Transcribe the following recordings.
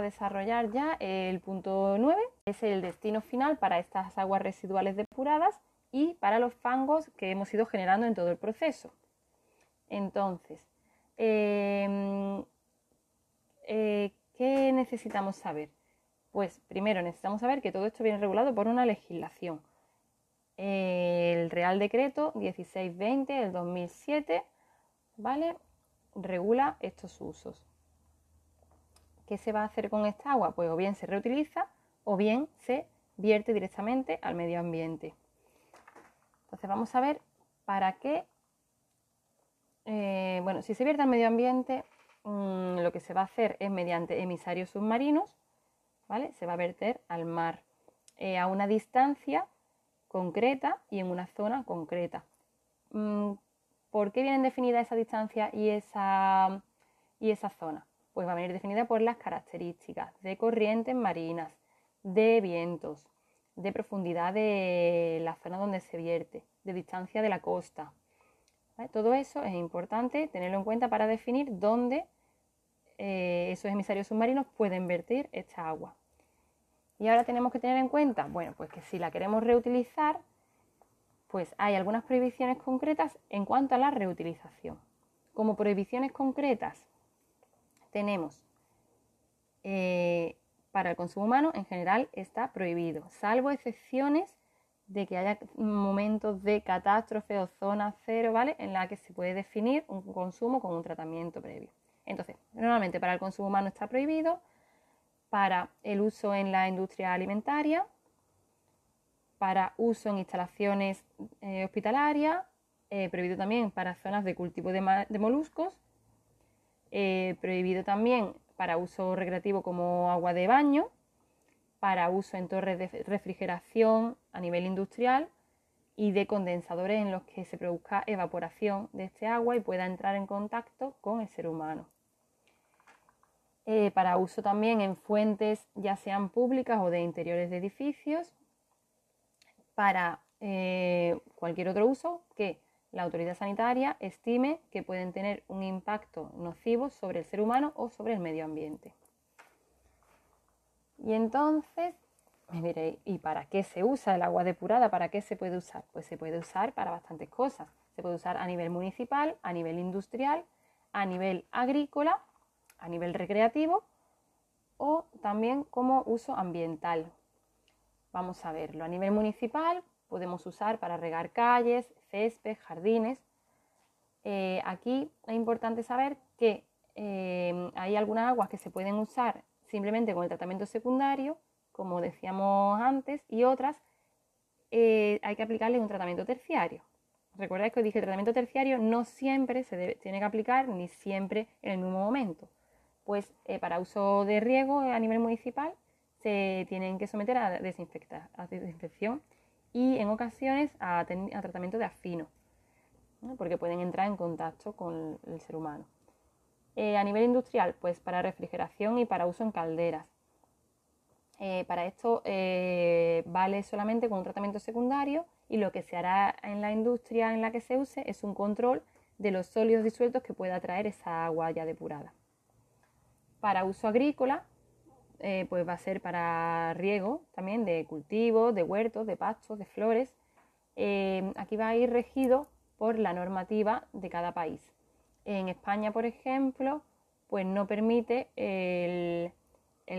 desarrollar ya el punto 9, es el destino final para estas aguas residuales depuradas y para los fangos que hemos ido generando en todo el proceso. Entonces, em, eh, ¿qué necesitamos saber? Pues primero necesitamos saber que todo esto viene regulado por una legislación. El Real Decreto 1620 del 2007, ¿vale? Regula estos usos. ¿Qué se va a hacer con esta agua? Pues o bien se reutiliza o bien se vierte directamente al medio ambiente. Entonces vamos a ver para qué, eh, bueno, si se vierte al medio ambiente, mm, lo que se va a hacer es mediante emisarios submarinos, ¿vale? Se va a verter al mar eh, a una distancia concreta y en una zona concreta. Mm, ¿Por qué vienen definidas esa distancia y esa, y esa zona? Pues va a venir definida por las características de corrientes marinas, de vientos, de profundidad de la zona donde se vierte, de distancia de la costa. Todo eso es importante tenerlo en cuenta para definir dónde eh, esos emisarios submarinos pueden vertir esta agua. Y ahora tenemos que tener en cuenta, bueno, pues que si la queremos reutilizar, pues hay algunas prohibiciones concretas en cuanto a la reutilización. Como prohibiciones concretas tenemos eh, para el consumo humano en general está prohibido, salvo excepciones de que haya momentos de catástrofe o zona cero, ¿vale? En la que se puede definir un consumo con un tratamiento previo. Entonces, normalmente para el consumo humano está prohibido, para el uso en la industria alimentaria, para uso en instalaciones eh, hospitalarias, eh, prohibido también para zonas de cultivo de, moluscos, eh, prohibido también para uso recreativo como agua de baño, para uso en torres de refrigeración a nivel industrial y de condensadores en los que se produzca evaporación de este agua y pueda entrar en contacto con el ser humano. Eh, para uso también en fuentes ya sean públicas o de interiores de edificios, para eh, cualquier otro uso que la autoridad sanitaria estime que pueden tener un impacto nocivo sobre el ser humano o sobre el medio ambiente. Y entonces, ¿y para qué se usa el agua depurada? ¿Para qué se puede usar? Pues se puede usar para bastantes cosas. Se puede usar a nivel municipal, a nivel industrial, a nivel agrícola, a nivel recreativo o también como uso ambiental. Vamos a verlo. A nivel municipal podemos usar para regar calles, césped, jardines. Eh, aquí es importante saber que eh, hay algunas aguas que se pueden usar simplemente con el tratamiento secundario, como decíamos antes, y otras eh, hay que aplicarles un tratamiento terciario. Recordáis que dije el tratamiento terciario no siempre se tiene que aplicar ni siempre en el mismo momento. Pues para uso de riego a nivel municipal se tienen que someter a desinfección y en ocasiones a, tratamiento de afino, porque pueden entrar en contacto con el ser humano. Eh, a nivel industrial, pues para refrigeración y para uso en calderas. Eh, para esto eh, vale solamente con un tratamiento secundario y lo que se hará en la industria en la que se use es un control de los sólidos disueltos que pueda traer esa agua ya depurada. Para uso agrícola, eh, pues va a ser para riego también de cultivos, de huertos, de pastos, de flores. Eh, aquí va a ir regido por la normativa de cada país. En España, por ejemplo, pues no permite el,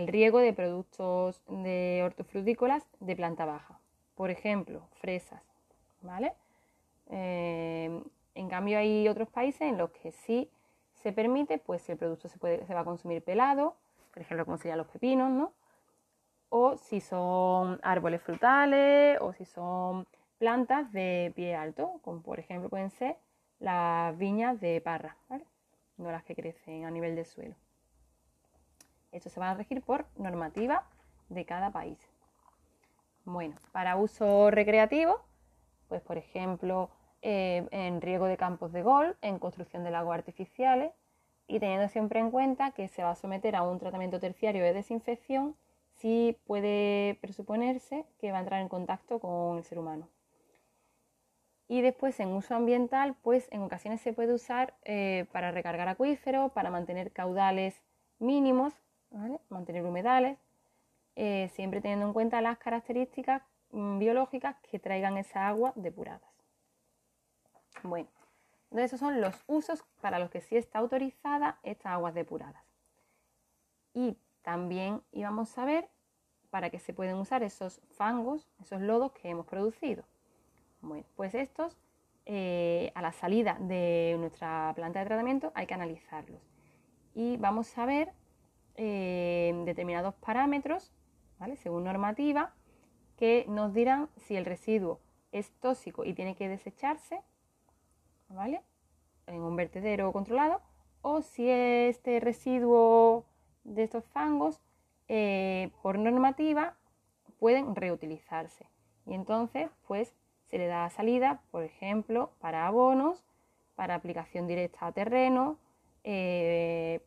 riego de productos de hortofrutícolas de planta baja. Por ejemplo, fresas, ¿vale? Eh, en cambio hay otros países en los que sí se permite, pues el producto se, puede, se va a consumir pelado, por ejemplo, como serían los pepinos, ¿no? O si son árboles frutales o si son plantas de pie alto, como por ejemplo pueden ser las viñas de parra, ¿vale? No las que crecen a nivel de suelo. Esto se va a regir por normativa de cada país. Bueno, para uso recreativo, pues por ejemplo, eh, en riego de campos de golf, en construcción de lagos artificiales, y teniendo siempre en cuenta que se va a someter a un tratamiento terciario de desinfección si puede presuponerse que va a entrar en contacto con el ser humano. Y después en uso ambiental, pues en ocasiones se puede usar eh, para recargar acuíferos, para mantener caudales mínimos, mantener humedales, eh, siempre teniendo en cuenta las características mm, biológicas que traigan esa agua depuradas. Bueno, entonces esos son los usos para los que sí está autorizada estas aguas depuradas. Y también íbamos a ver para qué se pueden usar esos fangos, esos lodos que hemos producido. Bueno, pues estos eh, a la salida de nuestra planta de tratamiento hay que analizarlos. Y vamos a ver eh, determinados parámetros, según normativa, que nos dirán si el residuo es tóxico y tiene que desecharse ¿vale? en un vertedero controlado, o si este residuo de estos fangos, eh, por normativa, pueden reutilizarse. Y entonces, pues, se le da salida, por ejemplo, para abonos, para aplicación directa a terreno, eh,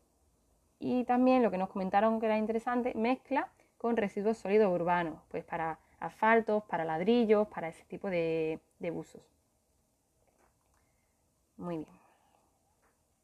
y también lo que nos comentaron que era interesante, mezcla con residuos sólidos urbanos, pues para asfaltos, para ladrillos, para ese tipo de, de usos. Muy bien.